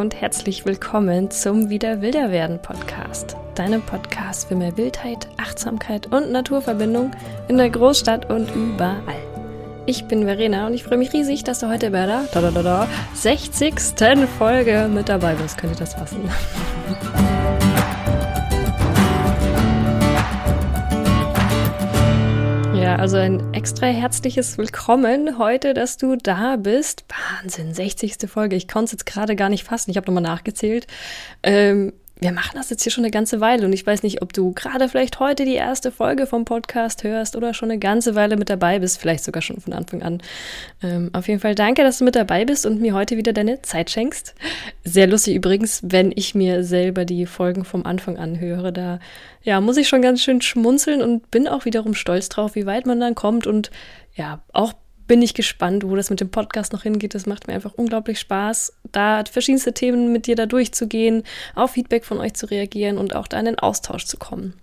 und herzlich willkommen zum Wieder Wilder werden Podcast. Deinem Podcast für mehr Wildheit, Achtsamkeit und Naturverbindung in der Großstadt und überall. Ich bin Verena und ich freue mich riesig, dass du heute bei der da, da, da, da, 60. Folge mit dabei bist. Könnt ihr das fassen? Also ein extra herzliches Willkommen heute, dass du da bist. Wahnsinn, 60. Folge. Ich konnte es jetzt gerade gar nicht fassen. Ich habe nochmal nachgezählt. Ähm, wir machen das jetzt hier schon eine ganze Weile und ich weiß nicht, ob du gerade vielleicht heute die erste Folge vom Podcast hörst oder schon eine ganze Weile mit dabei bist, vielleicht sogar schon von Anfang an. Ähm, auf jeden Fall danke, dass du mit dabei bist und mir heute wieder deine Zeit schenkst. Sehr lustig übrigens, wenn ich mir selber die Folgen vom Anfang anhöre, da ja, muss ich schon ganz schön schmunzeln und bin auch wiederum stolz drauf, wie weit man dann kommt und ja, auch bin ich gespannt, wo das mit dem Podcast noch hingeht. Das macht mir einfach unglaublich Spaß, da verschiedenste Themen mit dir da durchzugehen, auf Feedback von euch zu reagieren und auch da in den Austausch zu kommen.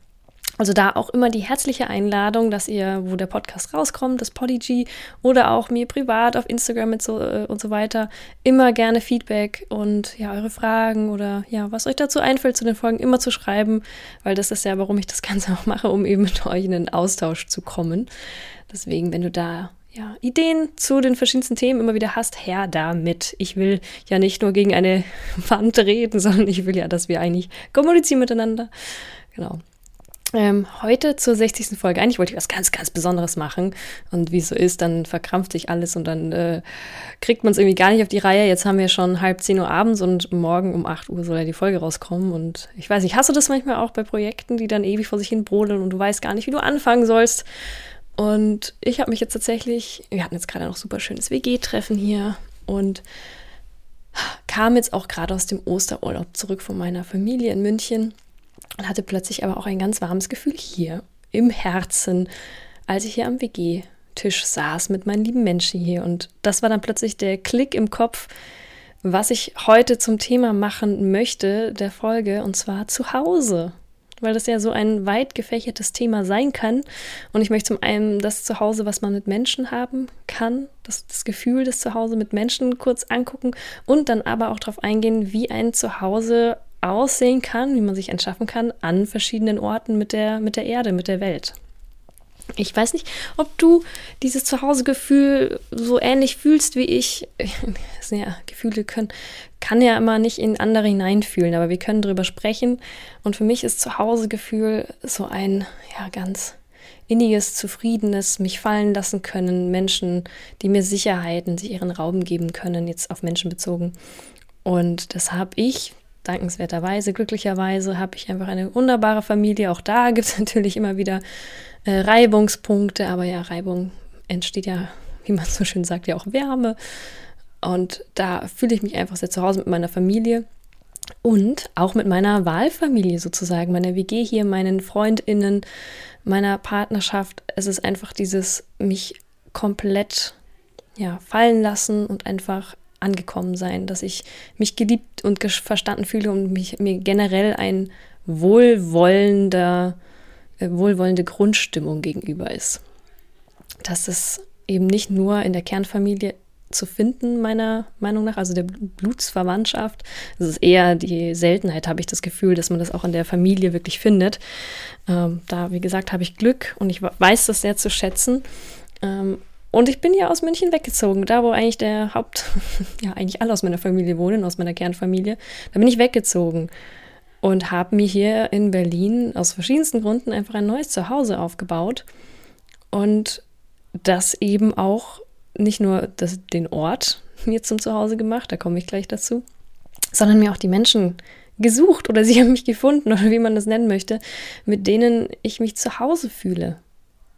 Also da auch immer die herzliche Einladung, dass ihr, wo der Podcast rauskommt, das Podigy oder auch mir privat auf Instagram und so, äh, und so weiter, immer gerne Feedback und ja, eure Fragen oder ja, was euch dazu einfällt zu den Folgen, immer zu schreiben, weil das ist ja, warum ich das Ganze auch mache, um eben mit euch in den Austausch zu kommen. Deswegen, wenn du da ja, Ideen zu den verschiedensten Themen immer wieder hast, her damit. Ich will ja nicht nur gegen eine Wand reden, sondern ich will ja, dass wir eigentlich kommunizieren miteinander. Genau. Ähm, heute zur 60. Folge. Eigentlich wollte ich was ganz, ganz Besonderes machen. Und wie es so ist, dann verkrampft sich alles und dann äh, kriegt man es irgendwie gar nicht auf die Reihe. Jetzt haben wir schon halb 10 Uhr abends und morgen um 8 Uhr soll ja die Folge rauskommen. Und ich weiß nicht, hast du das manchmal auch bei Projekten, die dann ewig vor sich hin brodeln und du weißt gar nicht, wie du anfangen sollst? Und ich habe mich jetzt tatsächlich, wir hatten jetzt gerade noch super schönes WG-Treffen hier und kam jetzt auch gerade aus dem Osterurlaub zurück von meiner Familie in München und hatte plötzlich aber auch ein ganz warmes Gefühl hier im Herzen, als ich hier am WG-Tisch saß mit meinen lieben Menschen hier. Und das war dann plötzlich der Klick im Kopf, was ich heute zum Thema machen möchte, der Folge, und zwar zu Hause weil das ja so ein weit gefächertes Thema sein kann. Und ich möchte zum einen das Zuhause, was man mit Menschen haben kann, das, das Gefühl des Zuhause mit Menschen kurz angucken und dann aber auch darauf eingehen, wie ein Zuhause aussehen kann, wie man sich entschaffen kann an verschiedenen Orten mit der, mit der Erde, mit der Welt. Ich weiß nicht, ob du dieses Zuhausegefühl so ähnlich fühlst wie ich. Ja, Gefühle können, kann ja immer nicht in andere hineinfühlen, aber wir können darüber sprechen. Und für mich ist Zuhausegefühl so ein ja ganz inniges, zufriedenes, mich fallen lassen können, Menschen, die mir Sicherheiten, sich ihren Raum geben können, jetzt auf Menschen bezogen. Und das habe ich dankenswerterweise, glücklicherweise, habe ich einfach eine wunderbare Familie. Auch da gibt es natürlich immer wieder äh, Reibungspunkte, aber ja, Reibung entsteht ja, wie man so schön sagt, ja auch Wärme. Und da fühle ich mich einfach sehr zu Hause mit meiner Familie und auch mit meiner Wahlfamilie sozusagen, meiner WG hier, meinen FreundInnen, meiner Partnerschaft. Es ist einfach dieses mich komplett ja, fallen lassen und einfach angekommen sein, dass ich mich geliebt und verstanden fühle und mich, mir generell ein wohlwollender äh, wohlwollende Grundstimmung gegenüber ist. Das ist eben nicht nur in der Kernfamilie zu finden, meiner Meinung nach, also der Blutsverwandtschaft. Es ist eher die Seltenheit, habe ich das Gefühl, dass man das auch in der Familie wirklich findet. Ähm, da, wie gesagt, habe ich Glück und ich weiß das sehr zu schätzen. Ähm, und ich bin ja aus München weggezogen, da wo eigentlich der Haupt, ja, eigentlich alle aus meiner Familie wohnen, aus meiner Kernfamilie. Da bin ich weggezogen und habe mir hier in Berlin aus verschiedensten Gründen einfach ein neues Zuhause aufgebaut und das eben auch nicht nur das, den Ort mir zum Zuhause gemacht, da komme ich gleich dazu, sondern mir auch die Menschen gesucht oder sie haben mich gefunden oder wie man das nennen möchte, mit denen ich mich zu Hause fühle.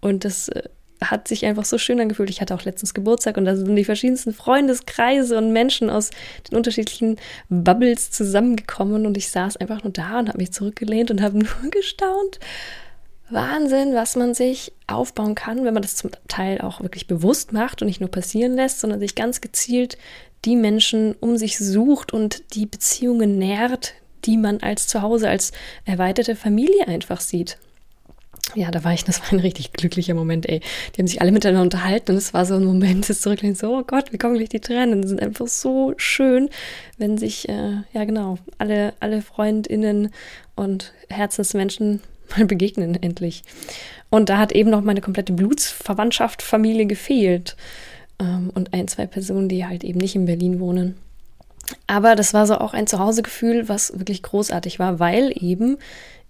Und das äh, hat sich einfach so schön angefühlt. Ich hatte auch letztens Geburtstag und da sind die verschiedensten Freundeskreise und Menschen aus den unterschiedlichen Bubbles zusammengekommen und ich saß einfach nur da und habe mich zurückgelehnt und habe nur gestaunt. Wahnsinn, was man sich aufbauen kann, wenn man das zum Teil auch wirklich bewusst macht und nicht nur passieren lässt, sondern sich ganz gezielt die Menschen um sich sucht und die Beziehungen nährt, die man als Zuhause, als erweiterte Familie einfach sieht. Ja, da war ich, das war ein richtig glücklicher Moment, ey. Die haben sich alle miteinander unterhalten und es war so ein Moment des Zurücklehnen, so, oh Gott, wie kommen gleich die Tränen. Das sind einfach so schön, wenn sich, äh, ja genau, alle, alle FreundInnen und Herzensmenschen mal begegnen endlich. Und da hat eben noch meine komplette Blutsverwandtschaft, Familie gefehlt. Ähm, und ein, zwei Personen, die halt eben nicht in Berlin wohnen. Aber das war so auch ein Zuhausegefühl, was wirklich großartig war, weil eben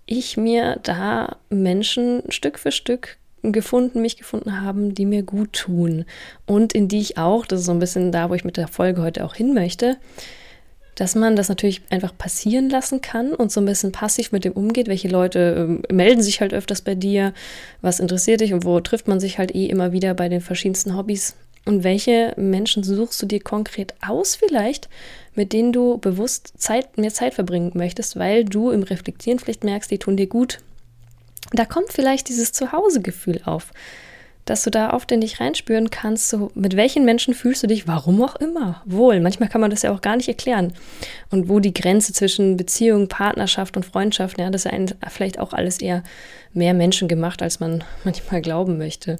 ich mir da Menschen Stück für Stück gefunden, mich gefunden haben, die mir gut tun und in die ich auch, das ist so ein bisschen da, wo ich mit der Folge heute auch hin möchte, dass man das natürlich einfach passieren lassen kann und so ein bisschen passiv mit dem umgeht. Welche Leute äh, melden sich halt öfters bei dir? Was interessiert dich und wo trifft man sich halt eh immer wieder bei den verschiedensten Hobbys? Und welche Menschen suchst du dir konkret aus vielleicht, mit denen du bewusst Zeit, mehr Zeit verbringen möchtest, weil du im Reflektieren vielleicht merkst, die tun dir gut. Da kommt vielleicht dieses Zuhausegefühl auf, dass du da aufwendig reinspüren kannst, so mit welchen Menschen fühlst du dich, warum auch immer, wohl. Manchmal kann man das ja auch gar nicht erklären. Und wo die Grenze zwischen Beziehung, Partnerschaft und Freundschaft, ja, das ist ja vielleicht auch alles eher mehr Menschen gemacht, als man manchmal glauben möchte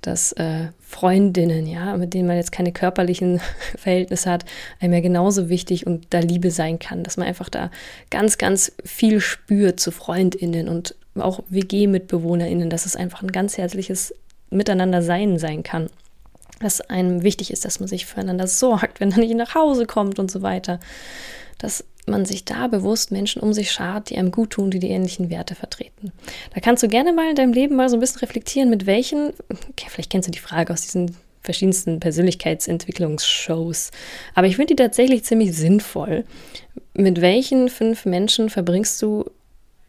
dass äh, Freundinnen, ja, mit denen man jetzt keine körperlichen Verhältnisse hat, einem ja genauso wichtig und da Liebe sein kann, dass man einfach da ganz, ganz viel spürt zu Freundinnen und auch WG-MitbewohnerInnen, dass es einfach ein ganz herzliches Miteinander sein sein kann. Dass einem wichtig ist, dass man sich füreinander sorgt, wenn er nicht nach Hause kommt und so weiter. Dass man sich da bewusst Menschen um sich schart, die einem gut tun, die die ähnlichen Werte vertreten. Da kannst du gerne mal in deinem Leben mal so ein bisschen reflektieren, mit welchen, okay, vielleicht kennst du die Frage aus diesen verschiedensten Persönlichkeitsentwicklungsshows, aber ich finde die tatsächlich ziemlich sinnvoll. Mit welchen fünf Menschen verbringst du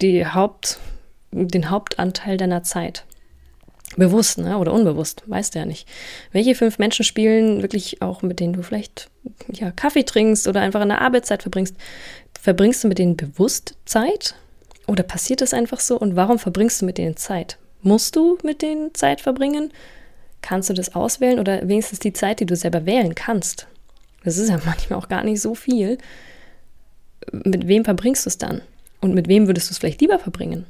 die Haupt, den Hauptanteil deiner Zeit? Bewusst ne? oder unbewusst, weißt du ja nicht. Welche fünf Menschen spielen wirklich auch, mit denen du vielleicht ja, Kaffee trinkst oder einfach in der Arbeitszeit verbringst? Verbringst du mit denen bewusst Zeit? Oder passiert das einfach so? Und warum verbringst du mit denen Zeit? Musst du mit denen Zeit verbringen? Kannst du das auswählen oder wenigstens die Zeit, die du selber wählen kannst? Das ist ja manchmal auch gar nicht so viel. Mit wem verbringst du es dann? Und mit wem würdest du es vielleicht lieber verbringen?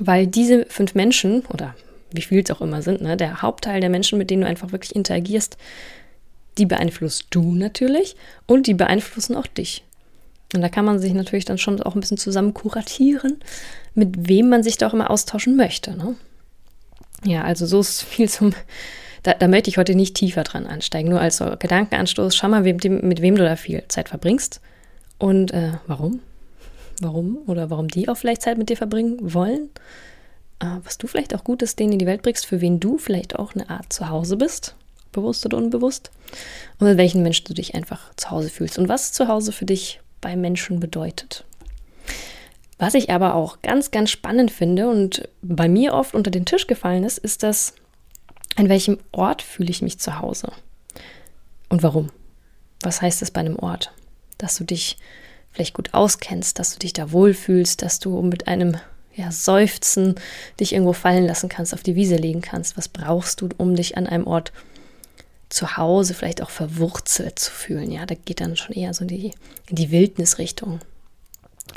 Weil diese fünf Menschen oder wie viel es auch immer sind, ne, der Hauptteil der Menschen, mit denen du einfach wirklich interagierst, die beeinflusst du natürlich und die beeinflussen auch dich. Und da kann man sich natürlich dann schon auch ein bisschen zusammen kuratieren, mit wem man sich da auch immer austauschen möchte. Ne? Ja, also so ist viel zum. Da, da, möchte ich heute nicht tiefer dran ansteigen, nur als so Gedankenanstoß. Schau mal, mit, mit wem du da viel Zeit verbringst und äh, warum. Warum oder warum die auch vielleicht Zeit mit dir verbringen wollen was du vielleicht auch Gutes denen in die Welt bringst, für wen du vielleicht auch eine Art Zuhause bist, bewusst oder unbewusst, und mit welchen Menschen du dich einfach zu Hause fühlst und was zu Hause für dich bei Menschen bedeutet. Was ich aber auch ganz, ganz spannend finde und bei mir oft unter den Tisch gefallen ist, ist das, an welchem Ort fühle ich mich zu Hause? Und warum? Was heißt das bei einem Ort? Dass du dich vielleicht gut auskennst, dass du dich da wohlfühlst, dass du mit einem ja, seufzen, dich irgendwo fallen lassen kannst, auf die Wiese legen kannst. Was brauchst du, um dich an einem Ort zu Hause vielleicht auch verwurzelt zu fühlen? Ja, da geht dann schon eher so in die, in die Wildnisrichtung.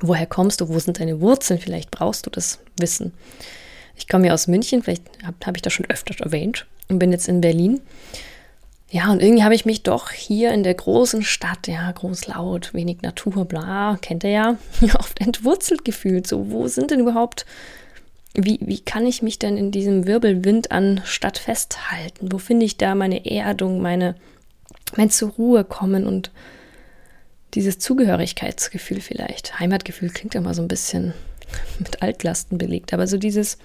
Woher kommst du? Wo sind deine Wurzeln? Vielleicht brauchst du das Wissen. Ich komme ja aus München, vielleicht habe hab ich das schon öfter erwähnt und bin jetzt in Berlin. Ja, und irgendwie habe ich mich doch hier in der großen Stadt, ja, groß laut, wenig Natur, bla, kennt ihr ja, oft entwurzelt gefühlt. So, wo sind denn überhaupt, wie, wie kann ich mich denn in diesem Wirbelwind an Stadt festhalten? Wo finde ich da meine Erdung, meine, mein zur Ruhe kommen und dieses Zugehörigkeitsgefühl vielleicht. Heimatgefühl klingt immer so ein bisschen mit Altlasten belegt, aber so dieses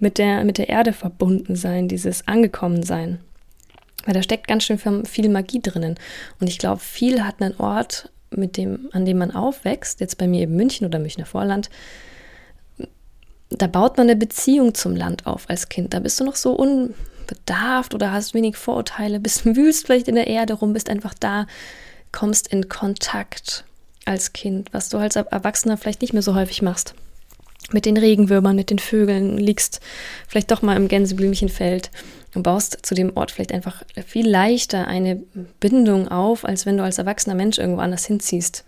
mit der, mit der Erde verbunden sein, dieses angekommen sein. Weil da steckt ganz schön viel Magie drinnen. Und ich glaube, viel hat einen Ort, mit dem, an dem man aufwächst, jetzt bei mir eben München oder Münchner Vorland, da baut man eine Beziehung zum Land auf als Kind. Da bist du noch so unbedarft oder hast wenig Vorurteile, bist wühlst vielleicht in der Erde rum, bist einfach da, kommst in Kontakt als Kind, was du als Erwachsener vielleicht nicht mehr so häufig machst. Mit den Regenwürmern, mit den Vögeln, liegst vielleicht doch mal im Gänseblümchenfeld Du baust zu dem Ort vielleicht einfach viel leichter eine Bindung auf, als wenn du als erwachsener Mensch irgendwo anders hinziehst.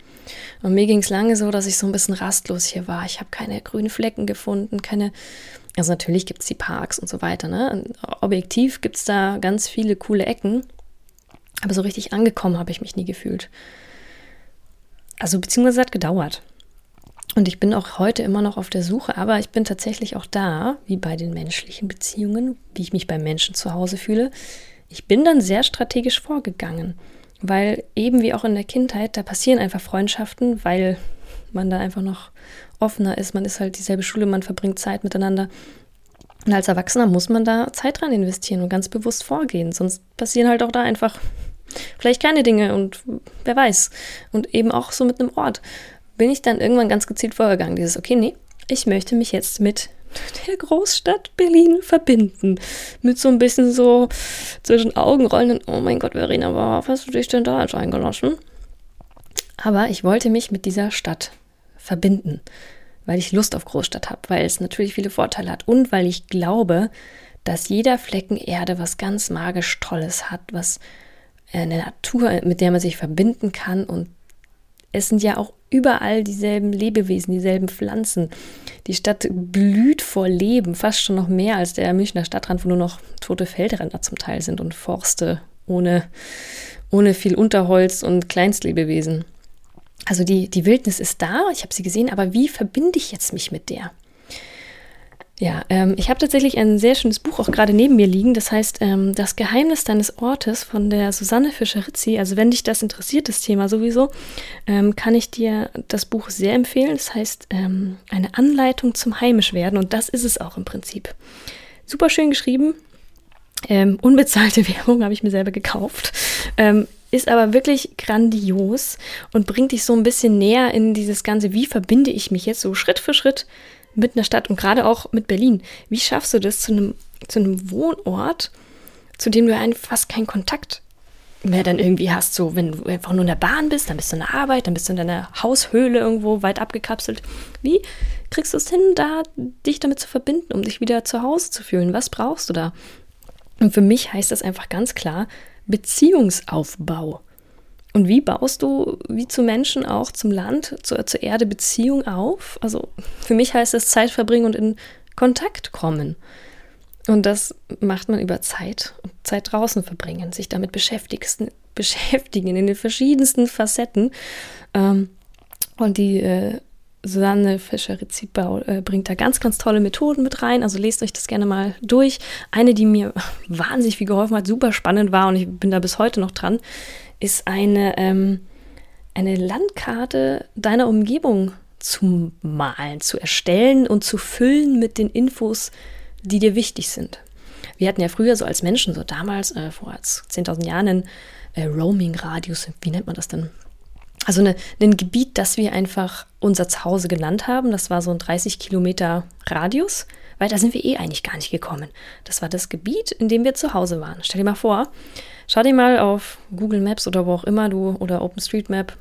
Und mir ging es lange so, dass ich so ein bisschen rastlos hier war. Ich habe keine grünen Flecken gefunden, keine Also natürlich gibt es die Parks und so weiter. Ne? Objektiv gibt es da ganz viele coole Ecken. Aber so richtig angekommen habe ich mich nie gefühlt. Also beziehungsweise hat gedauert. Und ich bin auch heute immer noch auf der Suche, aber ich bin tatsächlich auch da, wie bei den menschlichen Beziehungen, wie ich mich beim Menschen zu Hause fühle. Ich bin dann sehr strategisch vorgegangen, weil eben wie auch in der Kindheit, da passieren einfach Freundschaften, weil man da einfach noch offener ist. Man ist halt dieselbe Schule, man verbringt Zeit miteinander. Und als Erwachsener muss man da Zeit dran investieren und ganz bewusst vorgehen. Sonst passieren halt auch da einfach vielleicht keine Dinge und wer weiß. Und eben auch so mit einem Ort bin ich dann irgendwann ganz gezielt vorgegangen. Dieses, okay, nee, ich möchte mich jetzt mit der Großstadt Berlin verbinden. Mit so ein bisschen so zwischen Augenrollen und, oh mein Gott, Verena, was hast du dich denn da jetzt eingelassen? Aber ich wollte mich mit dieser Stadt verbinden, weil ich Lust auf Großstadt habe, weil es natürlich viele Vorteile hat und weil ich glaube, dass jeder Flecken Erde was ganz magisch Tolles hat, was eine Natur, mit der man sich verbinden kann und es sind ja auch überall dieselben Lebewesen, dieselben Pflanzen. Die Stadt blüht vor Leben, fast schon noch mehr als der Münchner Stadtrand, wo nur noch tote Feldränder zum Teil sind und Forste ohne, ohne viel Unterholz und Kleinstlebewesen. Also die, die Wildnis ist da, ich habe sie gesehen, aber wie verbinde ich jetzt mich mit der? Ja, ähm, ich habe tatsächlich ein sehr schönes Buch auch gerade neben mir liegen. Das heißt, ähm, Das Geheimnis deines Ortes von der Susanne Fischer-Rizzi. Also wenn dich das interessiert, das Thema sowieso, ähm, kann ich dir das Buch sehr empfehlen. Das heißt, ähm, eine Anleitung zum Heimischwerden. Und das ist es auch im Prinzip. Super schön geschrieben. Ähm, unbezahlte Werbung habe ich mir selber gekauft. Ähm, ist aber wirklich grandios und bringt dich so ein bisschen näher in dieses Ganze, wie verbinde ich mich jetzt so Schritt für Schritt mit einer Stadt und gerade auch mit Berlin. Wie schaffst du das zu einem, zu einem Wohnort, zu dem du eigentlich fast keinen Kontakt mehr dann irgendwie hast? So, wenn du einfach nur in der Bahn bist, dann bist du in der Arbeit, dann bist du in deiner Haushöhle irgendwo weit abgekapselt. Wie kriegst du es hin, da dich damit zu verbinden, um dich wieder zu Hause zu fühlen? Was brauchst du da? Und für mich heißt das einfach ganz klar, Beziehungsaufbau. Und wie baust du, wie zu Menschen auch, zum Land, zur, zur Erde Beziehung auf? Also für mich heißt das Zeit verbringen und in Kontakt kommen. Und das macht man über Zeit und Zeit draußen verbringen, sich damit beschäftigen in den verschiedensten Facetten. Ähm, und die äh, Susanne Fischer-Rezitbau äh, bringt da ganz, ganz tolle Methoden mit rein. Also lest euch das gerne mal durch. Eine, die mir wahnsinnig viel geholfen hat, super spannend war und ich bin da bis heute noch dran, ist eine, ähm, eine Landkarte deiner Umgebung zu malen, zu erstellen und zu füllen mit den Infos, die dir wichtig sind. Wir hatten ja früher so als Menschen, so damals, äh, vor 10.000 Jahren, einen äh, Roaming-Radius, wie nennt man das denn? also eine, ein Gebiet, das wir einfach unser Zuhause genannt haben. Das war so ein 30 Kilometer Radius, weil da sind wir eh eigentlich gar nicht gekommen. Das war das Gebiet, in dem wir zu Hause waren. Stell dir mal vor, schau dir mal auf Google Maps oder wo auch immer du oder OpenStreetMap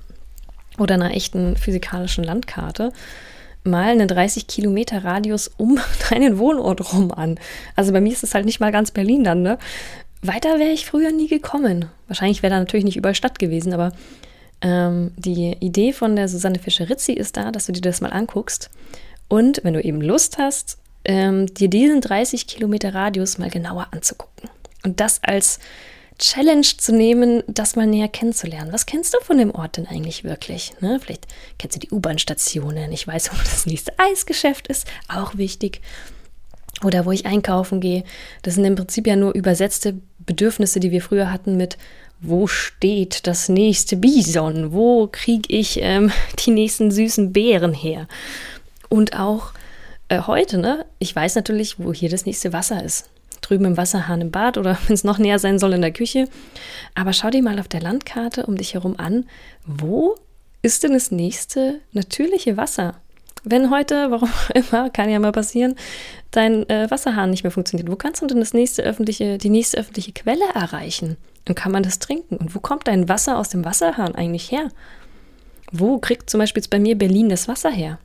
oder einer echten physikalischen Landkarte mal einen 30 Kilometer Radius um deinen Wohnort rum an. Also bei mir ist es halt nicht mal ganz Berlin dann, ne? Weiter wäre ich früher nie gekommen. Wahrscheinlich wäre da natürlich nicht überall Stadt gewesen, aber ähm, die Idee von der Susanne Fischer-Rizzi ist da, dass du dir das mal anguckst und, wenn du eben Lust hast, ähm, dir diesen 30 Kilometer Radius mal genauer anzugucken. Und das als Challenge zu nehmen, das mal näher kennenzulernen. Was kennst du von dem Ort denn eigentlich wirklich? Ne? Vielleicht kennst du die U-Bahn-Stationen. Ich weiß, wo das nächste Eisgeschäft ist. Auch wichtig. Oder wo ich einkaufen gehe. Das sind im Prinzip ja nur übersetzte Bedürfnisse, die wir früher hatten mit wo steht das nächste Bison? Wo kriege ich ähm, die nächsten süßen Beeren her? Und auch äh, heute, ne? Ich weiß natürlich, wo hier das nächste Wasser ist. Drüben im Wasserhahn im Bad oder wenn es noch näher sein soll in der Küche. Aber schau dir mal auf der Landkarte um dich herum an, wo ist denn das nächste natürliche Wasser? Wenn heute, warum immer, kann ja mal passieren, dein äh, Wasserhahn nicht mehr funktioniert, wo kannst du denn das nächste öffentliche, die nächste öffentliche Quelle erreichen? Und kann man das trinken? Und wo kommt dein Wasser aus dem Wasserhahn eigentlich her? Wo kriegt zum Beispiel jetzt bei mir Berlin das Wasser her?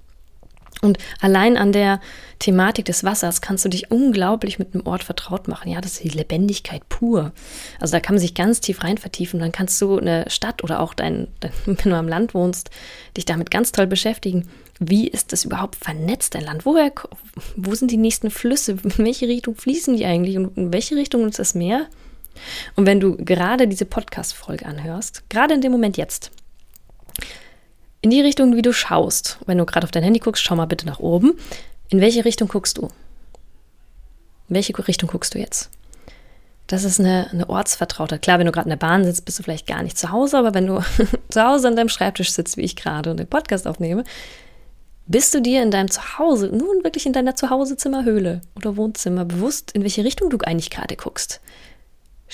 Und allein an der Thematik des Wassers kannst du dich unglaublich mit einem Ort vertraut machen. Ja, das ist die Lebendigkeit pur. Also da kann man sich ganz tief rein vertiefen. Dann kannst du eine Stadt oder auch dein, wenn du am Land wohnst, dich damit ganz toll beschäftigen. Wie ist das überhaupt vernetzt, dein Land? Woher, wo sind die nächsten Flüsse? In welche Richtung fließen die eigentlich? Und in welche Richtung ist das Meer? Und wenn du gerade diese Podcast-Folge anhörst, gerade in dem Moment jetzt, in die Richtung, wie du schaust. Wenn du gerade auf dein Handy guckst, schau mal bitte nach oben. In welche Richtung guckst du? In welche Richtung guckst du jetzt? Das ist eine, eine ortsvertraute. Klar, wenn du gerade in der Bahn sitzt, bist du vielleicht gar nicht zu Hause, aber wenn du zu Hause an deinem Schreibtisch sitzt, wie ich gerade und den Podcast aufnehme, bist du dir in deinem Zuhause, nun wirklich in deiner Zuhausezimmerhöhle oder Wohnzimmer bewusst, in welche Richtung du eigentlich gerade guckst?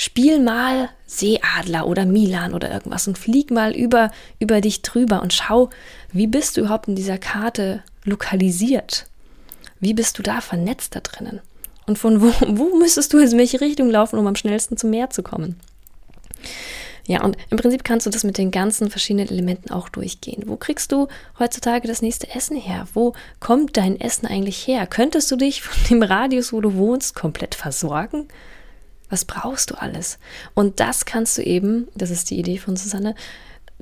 Spiel mal Seeadler oder Milan oder irgendwas und flieg mal über, über dich drüber und schau, wie bist du überhaupt in dieser Karte lokalisiert? Wie bist du da vernetzt da drinnen? Und von wo, wo müsstest du in welche Richtung laufen, um am schnellsten zum Meer zu kommen? Ja, und im Prinzip kannst du das mit den ganzen verschiedenen Elementen auch durchgehen. Wo kriegst du heutzutage das nächste Essen her? Wo kommt dein Essen eigentlich her? Könntest du dich von dem Radius, wo du wohnst, komplett versorgen? Was brauchst du alles? Und das kannst du eben, das ist die Idee von Susanne,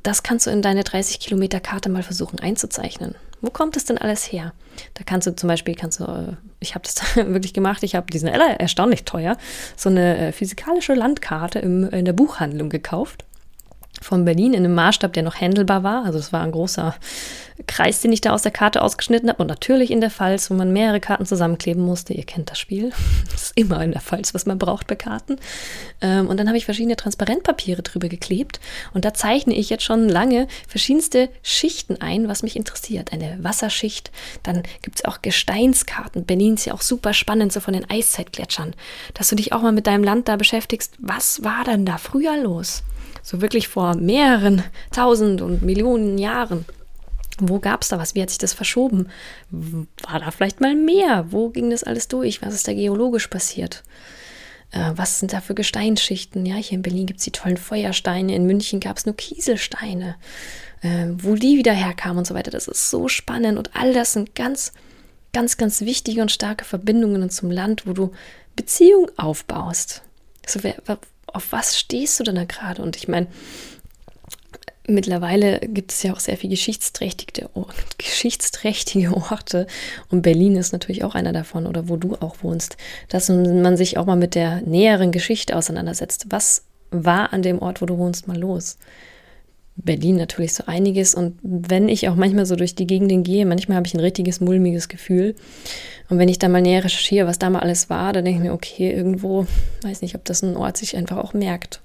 das kannst du in deine 30 Kilometer Karte mal versuchen einzuzeichnen. Wo kommt es denn alles her? Da kannst du zum Beispiel, kannst du, äh, ich habe das wirklich gemacht, ich habe diesen erstaunlich teuer, so eine äh, physikalische Landkarte im, in der Buchhandlung gekauft von Berlin in einem Maßstab, der noch händelbar war. Also es war ein großer Kreis, den ich da aus der Karte ausgeschnitten habe. Und natürlich in der Pfalz, wo man mehrere Karten zusammenkleben musste. Ihr kennt das Spiel. Das ist immer in der Pfalz, was man braucht bei Karten. Ähm, und dann habe ich verschiedene Transparentpapiere drüber geklebt. Und da zeichne ich jetzt schon lange verschiedenste Schichten ein, was mich interessiert. Eine Wasserschicht. Dann gibt es auch Gesteinskarten. Berlin ist ja auch super spannend, so von den Eiszeitgletschern. Dass du dich auch mal mit deinem Land da beschäftigst. Was war denn da früher los? So wirklich vor mehreren tausend und Millionen Jahren. Wo gab es da was? Wie hat sich das verschoben? War da vielleicht mal mehr? Wo ging das alles durch? Was ist da geologisch passiert? Äh, was sind da für Gesteinsschichten? Ja, hier in Berlin gibt es die tollen Feuersteine, in München gab es nur Kieselsteine. Äh, wo die wieder herkamen und so weiter. Das ist so spannend und all das sind ganz, ganz, ganz wichtige und starke Verbindungen zum Land, wo du Beziehung aufbaust. Also, auf was stehst du denn da gerade? Und ich meine, mittlerweile gibt es ja auch sehr viele geschichtsträchtige, geschichtsträchtige Orte und Berlin ist natürlich auch einer davon oder wo du auch wohnst, dass man sich auch mal mit der näheren Geschichte auseinandersetzt. Was war an dem Ort, wo du wohnst, mal los? Berlin natürlich so einiges und wenn ich auch manchmal so durch die Gegenden gehe, manchmal habe ich ein richtiges mulmiges Gefühl und wenn ich dann mal näher recherchiere, was da mal alles war, dann denke ich mir, okay, irgendwo, weiß nicht, ob das ein Ort sich einfach auch merkt.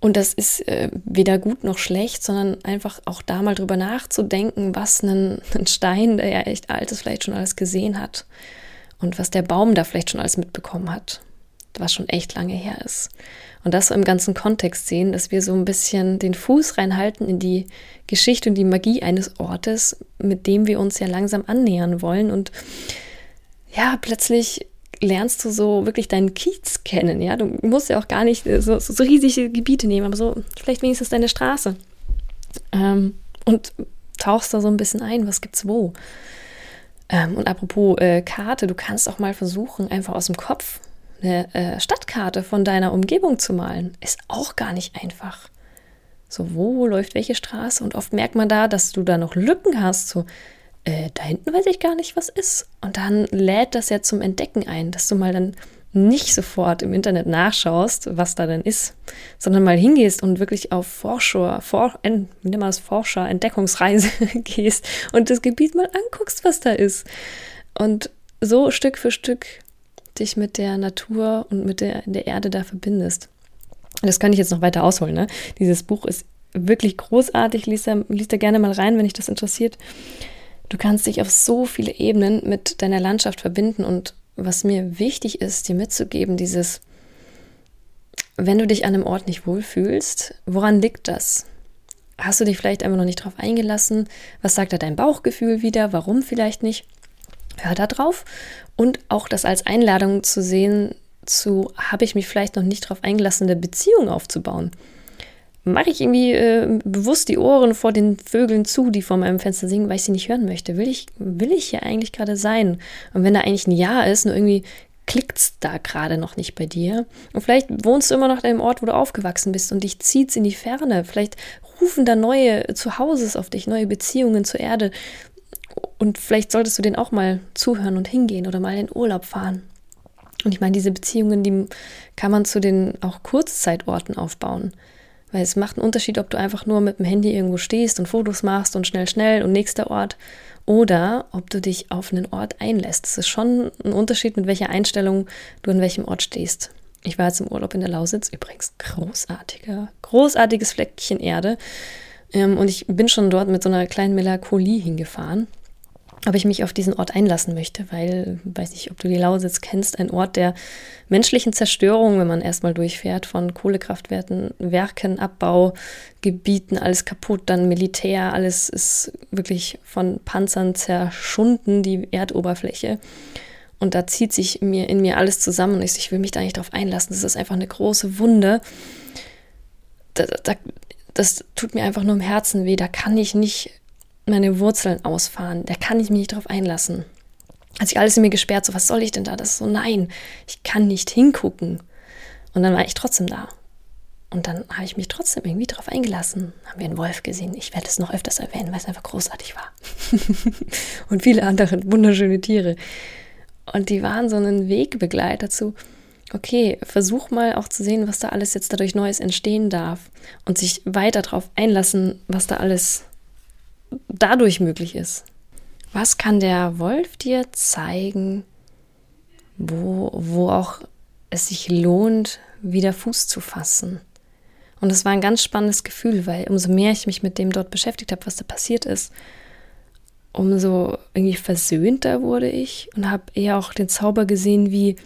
Und das ist äh, weder gut noch schlecht, sondern einfach auch da mal drüber nachzudenken, was ein, ein Stein, der ja echt alt ist, vielleicht schon alles gesehen hat. Und was der Baum da vielleicht schon alles mitbekommen hat, was schon echt lange her ist. Und das so im ganzen Kontext sehen, dass wir so ein bisschen den Fuß reinhalten in die Geschichte und die Magie eines Ortes, mit dem wir uns ja langsam annähern wollen. Und ja, plötzlich lernst du so wirklich deinen Kiez kennen. Ja, du musst ja auch gar nicht so, so riesige Gebiete nehmen, aber so vielleicht wenigstens deine Straße. Ähm, und tauchst da so ein bisschen ein, was gibt's wo. Ähm, und apropos äh, Karte, du kannst auch mal versuchen, einfach aus dem Kopf eine äh, Stadtkarte von deiner Umgebung zu malen, ist auch gar nicht einfach. So, wo läuft welche Straße? Und oft merkt man da, dass du da noch Lücken hast. So, äh, da hinten weiß ich gar nicht, was ist. Und dann lädt das ja zum Entdecken ein, dass du mal dann nicht sofort im Internet nachschaust, was da denn ist, sondern mal hingehst und wirklich auf Forscher, For, nennt man das, Forscher, Entdeckungsreise gehst und das Gebiet mal anguckst, was da ist. Und so Stück für Stück dich mit der Natur und mit der, der Erde da verbindest. Das kann ich jetzt noch weiter ausholen. Ne? Dieses Buch ist wirklich großartig. Lies da, lies da gerne mal rein, wenn dich das interessiert. Du kannst dich auf so viele Ebenen mit deiner Landschaft verbinden. Und was mir wichtig ist, dir mitzugeben, dieses, wenn du dich an einem Ort nicht wohlfühlst, woran liegt das? Hast du dich vielleicht einfach noch nicht drauf eingelassen? Was sagt da dein Bauchgefühl wieder? Warum vielleicht nicht? Hör da drauf und auch das als Einladung zu sehen, zu habe ich mich vielleicht noch nicht darauf eingelassen, eine Beziehung aufzubauen. mache ich irgendwie äh, bewusst die Ohren vor den Vögeln zu, die vor meinem Fenster singen, weil ich sie nicht hören möchte. Will ich, will ich hier eigentlich gerade sein? Und wenn da eigentlich ein Ja ist, nur irgendwie klickt's da gerade noch nicht bei dir. Und vielleicht wohnst du immer noch an einem Ort, wo du aufgewachsen bist und dich zieht's in die Ferne. Vielleicht rufen da neue Zuhauses auf dich, neue Beziehungen zur Erde. Und vielleicht solltest du denen auch mal zuhören und hingehen oder mal in Urlaub fahren. Und ich meine, diese Beziehungen, die kann man zu den auch Kurzzeitorten aufbauen. Weil es macht einen Unterschied, ob du einfach nur mit dem Handy irgendwo stehst und Fotos machst und schnell, schnell und nächster Ort oder ob du dich auf einen Ort einlässt. Es ist schon ein Unterschied, mit welcher Einstellung du an welchem Ort stehst. Ich war jetzt im Urlaub in der Lausitz, übrigens großartiger, großartiges Fleckchen Erde. Ähm, und ich bin schon dort mit so einer kleinen Melancholie hingefahren ob ich mich auf diesen Ort einlassen möchte, weil, weiß nicht, ob du die Lausitz kennst, ein Ort der menschlichen Zerstörung, wenn man erstmal durchfährt, von Kohlekraftwerken, Werken, Abbaugebieten, alles kaputt, dann Militär, alles ist wirklich von Panzern zerschunden, die Erdoberfläche. Und da zieht sich mir in mir alles zusammen und ich, ich will mich da nicht drauf einlassen. Das ist einfach eine große Wunde. Da, da, das tut mir einfach nur im Herzen weh. Da kann ich nicht meine Wurzeln ausfahren. Da kann ich mich nicht drauf einlassen. Hat sich alles in mir gesperrt, so was soll ich denn da? Das ist so, nein, ich kann nicht hingucken. Und dann war ich trotzdem da. Und dann habe ich mich trotzdem irgendwie drauf eingelassen. Haben wir einen Wolf gesehen. Ich werde es noch öfters erwähnen, weil es einfach großartig war. und viele andere wunderschöne Tiere. Und die waren so ein Wegbegleiter zu, okay, versuch mal auch zu sehen, was da alles jetzt dadurch Neues entstehen darf. Und sich weiter darauf einlassen, was da alles dadurch möglich ist. Was kann der Wolf dir zeigen, wo, wo auch es sich lohnt, wieder Fuß zu fassen? Und es war ein ganz spannendes Gefühl, weil umso mehr ich mich mit dem dort beschäftigt habe, was da passiert ist, umso irgendwie versöhnter wurde ich und habe eher auch den Zauber gesehen, wie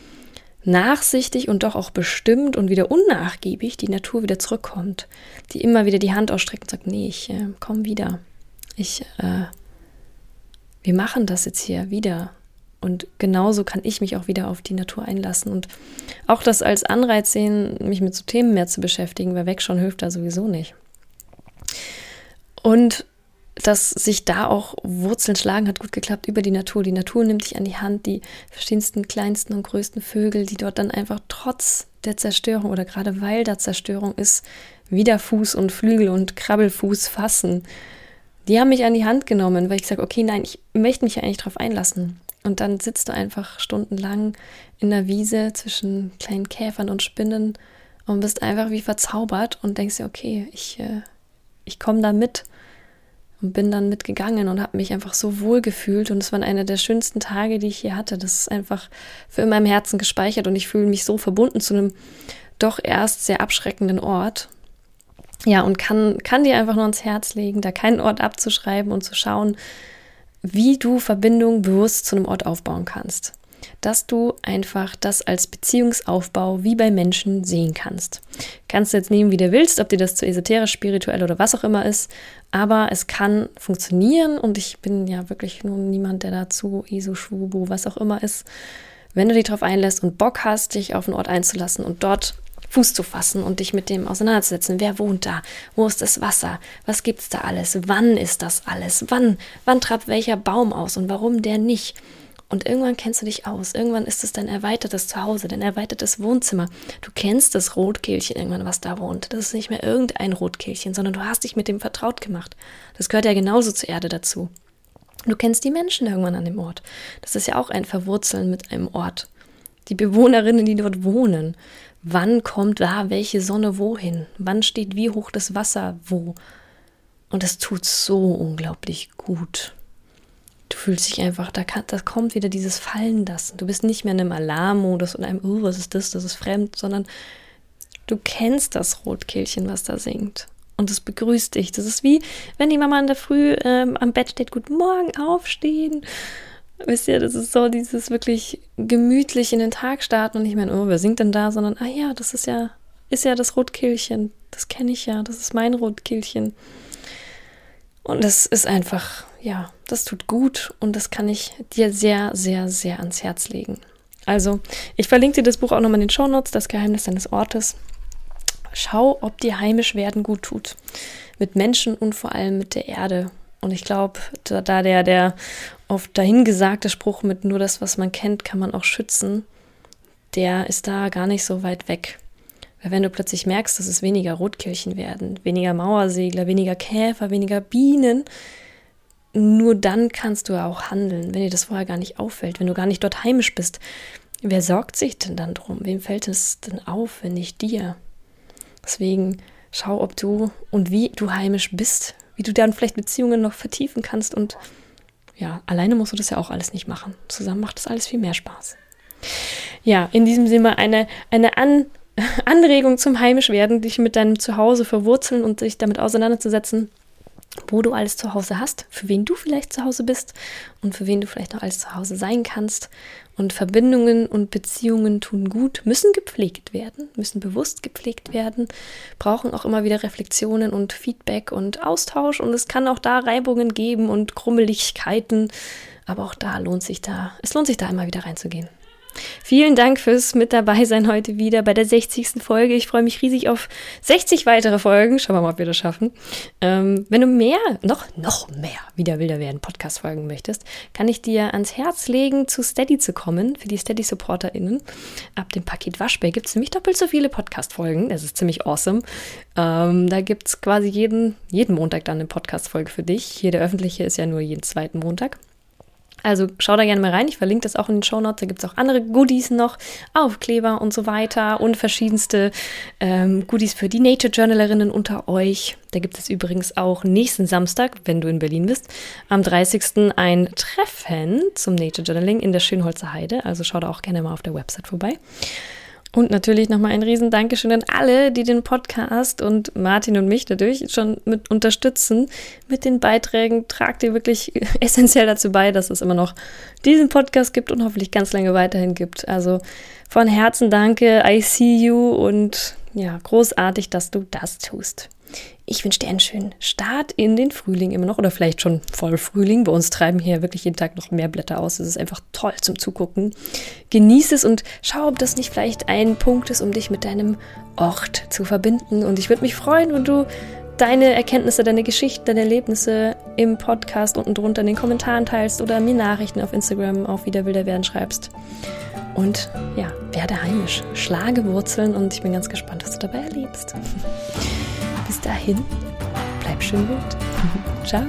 nachsichtig und doch auch bestimmt und wieder unnachgiebig die Natur wieder zurückkommt, die immer wieder die Hand ausstreckt und sagt, nee, ich äh, komm wieder ich, äh, wir machen das jetzt hier wieder. Und genauso kann ich mich auch wieder auf die Natur einlassen und auch das als Anreiz sehen, mich mit so Themen mehr zu beschäftigen, weil weg schon hilft da sowieso nicht. Und dass sich da auch Wurzeln schlagen hat gut geklappt über die Natur. Die Natur nimmt dich an die Hand, die verschiedensten kleinsten und größten Vögel, die dort dann einfach trotz der Zerstörung oder gerade weil da Zerstörung ist, wieder Fuß und Flügel und Krabbelfuß fassen die haben mich an die Hand genommen, weil ich sage, okay, nein, ich möchte mich ja eigentlich drauf einlassen. Und dann sitzt du einfach stundenlang in der Wiese zwischen kleinen Käfern und Spinnen und bist einfach wie verzaubert und denkst dir, okay, ich, äh, ich komme da mit und bin dann mitgegangen und habe mich einfach so wohl gefühlt und es waren eine der schönsten Tage, die ich hier hatte. Das ist einfach für immer im Herzen gespeichert und ich fühle mich so verbunden zu einem doch erst sehr abschreckenden Ort ja, und kann, kann dir einfach nur ans Herz legen, da keinen Ort abzuschreiben und zu schauen, wie du Verbindung bewusst zu einem Ort aufbauen kannst. Dass du einfach das als Beziehungsaufbau wie bei Menschen sehen kannst. Kannst du jetzt nehmen, wie du willst, ob dir das zu esoterisch, spirituell oder was auch immer ist, aber es kann funktionieren und ich bin ja wirklich nur niemand, der dazu ESO, Schwubu, was auch immer ist. Wenn du dich darauf einlässt und Bock hast, dich auf einen Ort einzulassen und dort Fuß zu fassen und dich mit dem auseinanderzusetzen. Wer wohnt da? Wo ist das Wasser? Was gibt's da alles? Wann ist das alles? Wann, wann trabt welcher Baum aus und warum der nicht? Und irgendwann kennst du dich aus. Irgendwann ist es dein erweitertes Zuhause, dein erweitertes Wohnzimmer. Du kennst das Rotkehlchen irgendwann, was da wohnt. Das ist nicht mehr irgendein Rotkehlchen, sondern du hast dich mit dem vertraut gemacht. Das gehört ja genauso zur Erde dazu. Du kennst die Menschen irgendwann an dem Ort. Das ist ja auch ein Verwurzeln mit einem Ort. Die Bewohnerinnen, die dort wohnen wann kommt da welche Sonne wohin, wann steht wie hoch das Wasser wo. Und das tut so unglaublich gut. Du fühlst dich einfach, da, kann, da kommt wieder dieses Fallen lassen. Du bist nicht mehr in einem Alarmmodus und einem, oh, was ist das, das ist fremd, sondern du kennst das Rotkehlchen, was da singt. Und es begrüßt dich. Das ist wie, wenn die Mama in der Früh ähm, am Bett steht, guten Morgen, aufstehen. Wisst ihr, das ist so dieses wirklich gemütlich in den Tag starten und nicht mehr, oh, wer singt denn da, sondern, ah ja, das ist ja, ist ja das Rotkehlchen. Das kenne ich ja, das ist mein Rotkehlchen. Und das ist einfach, ja, das tut gut und das kann ich dir sehr, sehr, sehr ans Herz legen. Also, ich verlinke dir das Buch auch nochmal in den Shownotes, Das Geheimnis deines Ortes schau, ob dir heimisch werden gut tut. Mit Menschen und vor allem mit der Erde. Und ich glaube, da, der, der oft dahingesagte Spruch mit nur das, was man kennt, kann man auch schützen, der ist da gar nicht so weit weg. Weil wenn du plötzlich merkst, dass es weniger Rotkehlchen werden, weniger Mauersegler, weniger Käfer, weniger Bienen, nur dann kannst du auch handeln, wenn dir das vorher gar nicht auffällt, wenn du gar nicht dort heimisch bist. Wer sorgt sich denn dann drum? Wem fällt es denn auf, wenn nicht dir? Deswegen schau, ob du und wie du heimisch bist, wie du dann vielleicht Beziehungen noch vertiefen kannst und ja, alleine musst du das ja auch alles nicht machen. Zusammen macht das alles viel mehr Spaß. Ja, in diesem Sinne eine, eine An Anregung zum Heimischwerden, dich mit deinem Zuhause verwurzeln und dich damit auseinanderzusetzen, wo du alles zu Hause hast, für wen du vielleicht zu Hause bist und für wen du vielleicht noch alles zu Hause sein kannst. Und Verbindungen und Beziehungen tun gut, müssen gepflegt werden, müssen bewusst gepflegt werden, brauchen auch immer wieder Reflexionen und Feedback und Austausch. Und es kann auch da Reibungen geben und Krummeligkeiten. Aber auch da lohnt sich da, es lohnt sich da immer wieder reinzugehen. Vielen Dank fürs mit dabei sein heute wieder bei der 60. Folge. Ich freue mich riesig auf 60 weitere Folgen. Schauen wir mal, ob wir das schaffen. Ähm, wenn du mehr, noch, noch mehr wieder wilder werden Podcast folgen möchtest, kann ich dir ans Herz legen, zu Steady zu kommen, für die Steady-SupporterInnen. Ab dem Paket Waschbär gibt es nämlich doppelt so viele Podcast-Folgen. Das ist ziemlich awesome. Ähm, da gibt es quasi jeden, jeden Montag dann eine Podcast-Folge für dich. Hier der öffentliche ist ja nur jeden zweiten Montag. Also schau da gerne mal rein. Ich verlinke das auch in den Show Notes. Da gibt es auch andere Goodies noch, Aufkleber und so weiter und verschiedenste ähm, Goodies für die Nature Journalerinnen unter euch. Da gibt es übrigens auch nächsten Samstag, wenn du in Berlin bist, am 30. ein Treffen zum Nature Journaling in der Schönholzer Heide. Also schau da auch gerne mal auf der Website vorbei. Und natürlich nochmal ein riesen Dankeschön an alle, die den Podcast und Martin und mich dadurch schon mit unterstützen. Mit den Beiträgen tragt ihr wirklich essentiell dazu bei, dass es immer noch diesen Podcast gibt und hoffentlich ganz lange weiterhin gibt. Also von Herzen danke, I see you und ja, großartig, dass du das tust. Ich wünsche dir einen schönen Start in den Frühling immer noch oder vielleicht schon voll Frühling. Bei uns treiben hier wirklich jeden Tag noch mehr Blätter aus. Es ist einfach toll zum Zugucken. Genieß es und schau, ob das nicht vielleicht ein Punkt ist, um dich mit deinem Ort zu verbinden. Und ich würde mich freuen, wenn du deine Erkenntnisse, deine Geschichten, deine Erlebnisse im Podcast unten drunter in den Kommentaren teilst oder mir Nachrichten auf Instagram auf Wieder Wilder werden schreibst. Und ja, werde heimisch, schlage Wurzeln und ich bin ganz gespannt, was du dabei erlebst. Bis dahin, bleib schön gut. Ciao.